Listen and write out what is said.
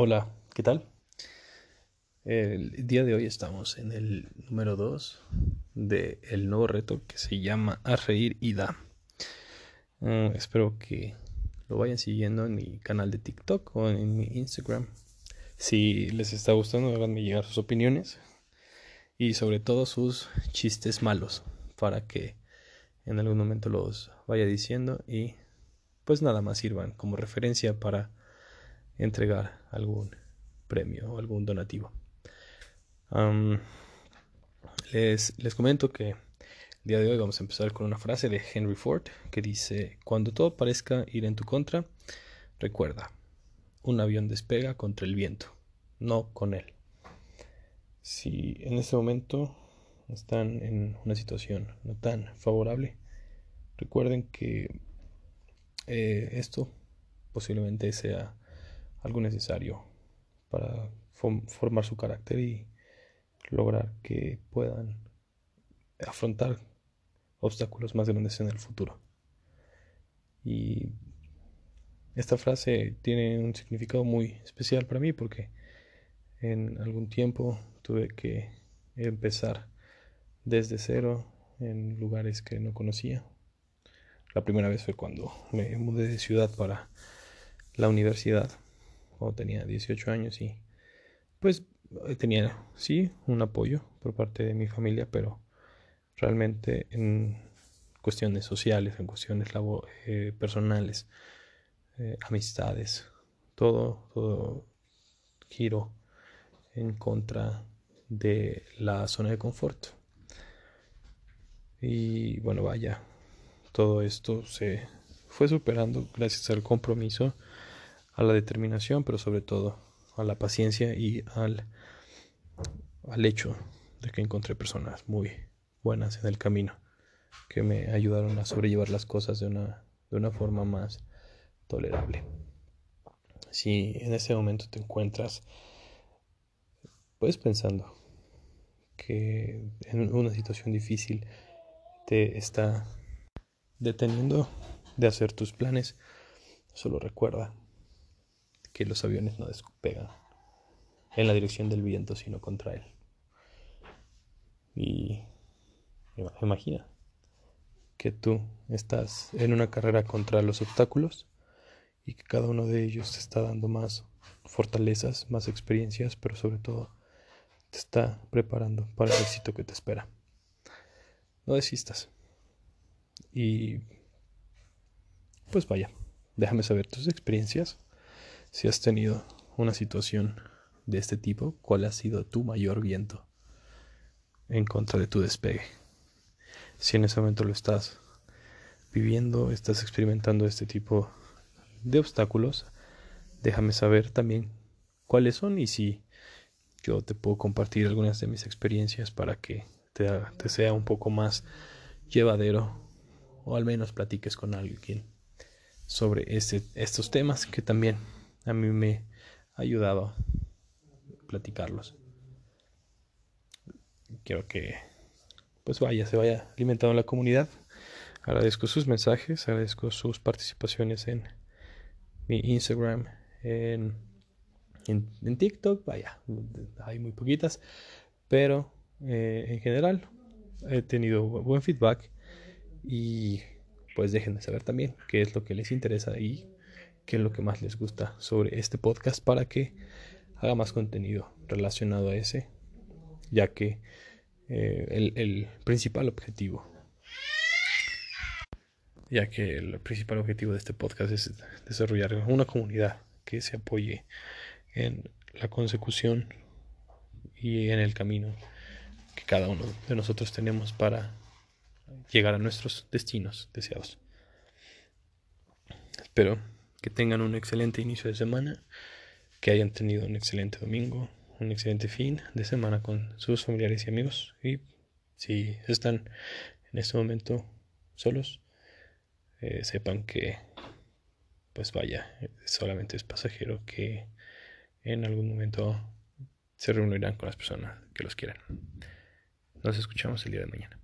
Hola, ¿qué tal? El día de hoy estamos en el número 2 del nuevo reto que se llama A Reír y Da. Mm, espero que lo vayan siguiendo en mi canal de TikTok o en mi Instagram. Si les está gustando, háganme llegar sus opiniones y sobre todo sus chistes malos para que en algún momento los vaya diciendo y pues nada más sirvan como referencia para entregar algún premio o algún donativo. les, les comento que el día de hoy vamos a empezar con una frase de Henry Ford que dice, cuando todo parezca ir en tu contra, recuerda, un avión despega contra el viento, no con él. Si en este momento están en una situación no tan favorable, recuerden que eh, esto posiblemente sea algo necesario para formar su carácter y lograr que puedan afrontar obstáculos más grandes en el futuro. Y esta frase tiene un significado muy especial para mí porque en algún tiempo tuve que empezar desde cero en lugares que no conocía. La primera vez fue cuando me mudé de ciudad para la universidad cuando tenía 18 años y pues tenía, sí, un apoyo por parte de mi familia, pero realmente en cuestiones sociales, en cuestiones eh, personales, eh, amistades, todo, todo giro en contra de la zona de confort. Y bueno, vaya, todo esto se fue superando gracias al compromiso a la determinación, pero sobre todo a la paciencia y al, al hecho de que encontré personas muy buenas en el camino que me ayudaron a sobrellevar las cosas de una, de una forma más tolerable. Si en ese momento te encuentras pues pensando que en una situación difícil te está deteniendo de hacer tus planes, solo recuerda que los aviones no despegan en la dirección del viento, sino contra él. Y imagina que tú estás en una carrera contra los obstáculos y que cada uno de ellos te está dando más fortalezas, más experiencias, pero sobre todo te está preparando para el éxito que te espera. No desistas. Y pues vaya, déjame saber tus experiencias si has tenido una situación de este tipo, ¿cuál ha sido tu mayor viento en contra de tu despegue? Si en ese momento lo estás viviendo, estás experimentando este tipo de obstáculos, déjame saber también cuáles son y si yo te puedo compartir algunas de mis experiencias para que te, sea un poco más llevadero o al menos platiques con alguien sobre este, estos temas que también a mí me ha ayudado platicarlos. Quiero que pues vaya, se vaya alimentando la comunidad. Agradezco sus mensajes, agradezco sus participaciones en mi Instagram, en, en, TikTok, vaya, hay muy poquitas, pero eh, en general he tenido buen feedback y pues déjenme saber también qué es lo que les interesa y qué es lo que más les gusta sobre este podcast para que haga más contenido relacionado a ese, ya que eh, el, el principal objetivo ya que el principal objetivo de este podcast es desarrollar una comunidad que se apoye en la consecución y en el camino que cada uno de nosotros tenemos para llegar a nuestros destinos deseados. Espero que tengan un excelente inicio de semana, que hayan tenido un excelente domingo, un excelente fin de semana con sus familiares y amigos. Y si están en este momento solos, eh, sepan que, pues vaya, solamente es pasajero que en algún momento se reunirán con las personas que los quieran. Nos escuchamos el día de mañana.